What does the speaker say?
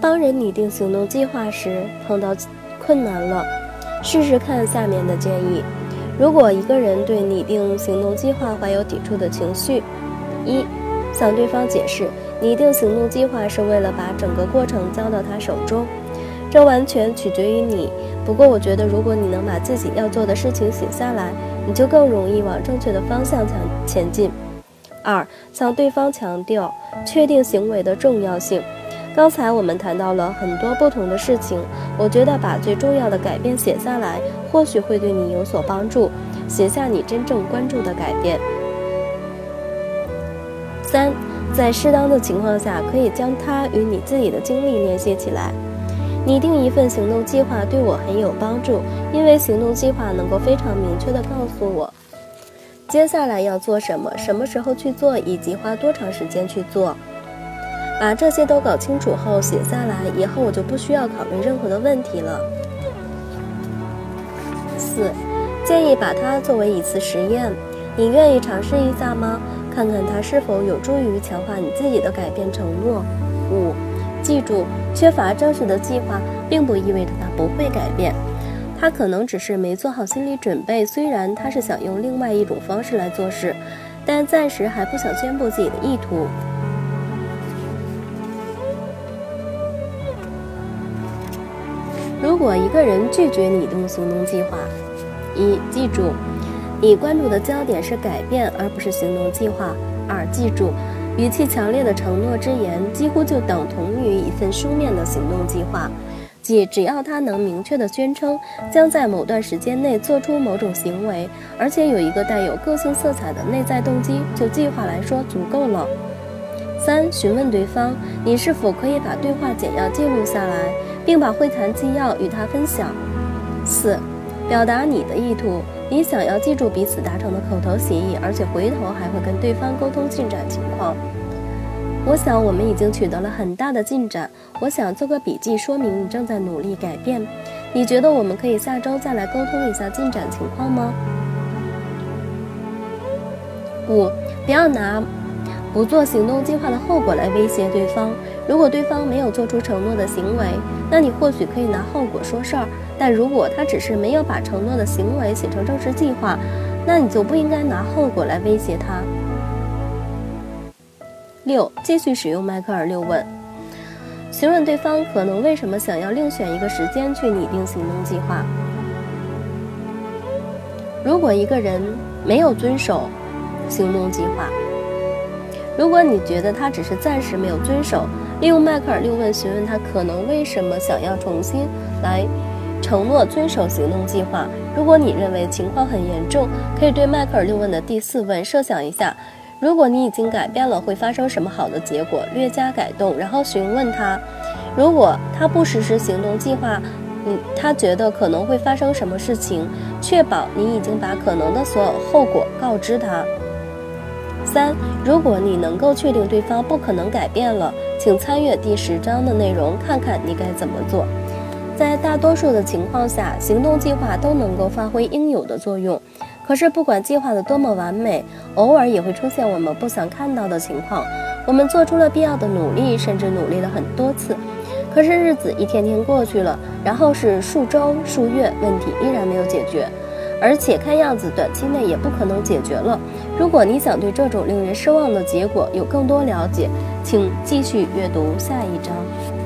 帮人拟定行动计划时碰到困难了，试试看下面的建议。如果一个人对拟定行动计划怀有抵触的情绪，一，向对方解释，拟定行动计划是为了把整个过程交到他手中，这完全取决于你。不过，我觉得如果你能把自己要做的事情写下来，你就更容易往正确的方向前前进。二，向对方强调确定行为的重要性。刚才我们谈到了很多不同的事情，我觉得把最重要的改变写下来，或许会对你有所帮助。写下你真正关注的改变。三，在适当的情况下，可以将它与你自己的经历联系起来。拟定一份行动计划对我很有帮助，因为行动计划能够非常明确地告诉我接下来要做什么、什么时候去做以及花多长时间去做。把这些都搞清楚后写下来，以后我就不需要考虑任何的问题了。四，建议把它作为一次实验，你愿意尝试一下吗？看看它是否有助于强化你自己的改变承诺。五，记住，缺乏正式的计划，并不意味着它不会改变，他可能只是没做好心理准备。虽然他是想用另外一种方式来做事，但暂时还不想宣布自己的意图。如果一个人拒绝你动行动计划，一记住，你关注的焦点是改变而不是行动计划。二记住，语气强烈的承诺之言几乎就等同于一份书面的行动计划，即只要他能明确的宣称将在某段时间内做出某种行为，而且有一个带有个性色彩的内在动机，就计划来说足够了。三询问对方，你是否可以把对话简要记录下来？并把会谈纪要与他分享。四，表达你的意图，你想要记住彼此达成的口头协议，而且回头还会跟对方沟通进展情况。我想我们已经取得了很大的进展。我想做个笔记，说明你正在努力改变。你觉得我们可以下周再来沟通一下进展情况吗？五，不要拿不做行动计划的后果来威胁对方。如果对方没有做出承诺的行为，那你或许可以拿后果说事儿；但如果他只是没有把承诺的行为写成正式计划，那你就不应该拿后果来威胁他。六，继续使用迈克尔六问，询问对方可能为什么想要另选一个时间去拟定行动计划。如果一个人没有遵守行动计划，如果你觉得他只是暂时没有遵守，利用迈克尔六问询问他可能为什么想要重新来承诺遵守行动计划。如果你认为情况很严重，可以对迈克尔六问的第四问设想一下：如果你已经改变了，会发生什么好的结果？略加改动，然后询问他，如果他不实施行动计划，你他觉得可能会发生什么事情？确保你已经把可能的所有后果告知他。三，如果你能够确定对方不可能改变了，请参阅第十章的内容，看看你该怎么做。在大多数的情况下，行动计划都能够发挥应有的作用。可是，不管计划的多么完美，偶尔也会出现我们不想看到的情况。我们做出了必要的努力，甚至努力了很多次，可是日子一天天过去了，然后是数周、数月，问题依然没有解决。而且看样子短期内也不可能解决了。如果你想对这种令人失望的结果有更多了解，请继续阅读下一章。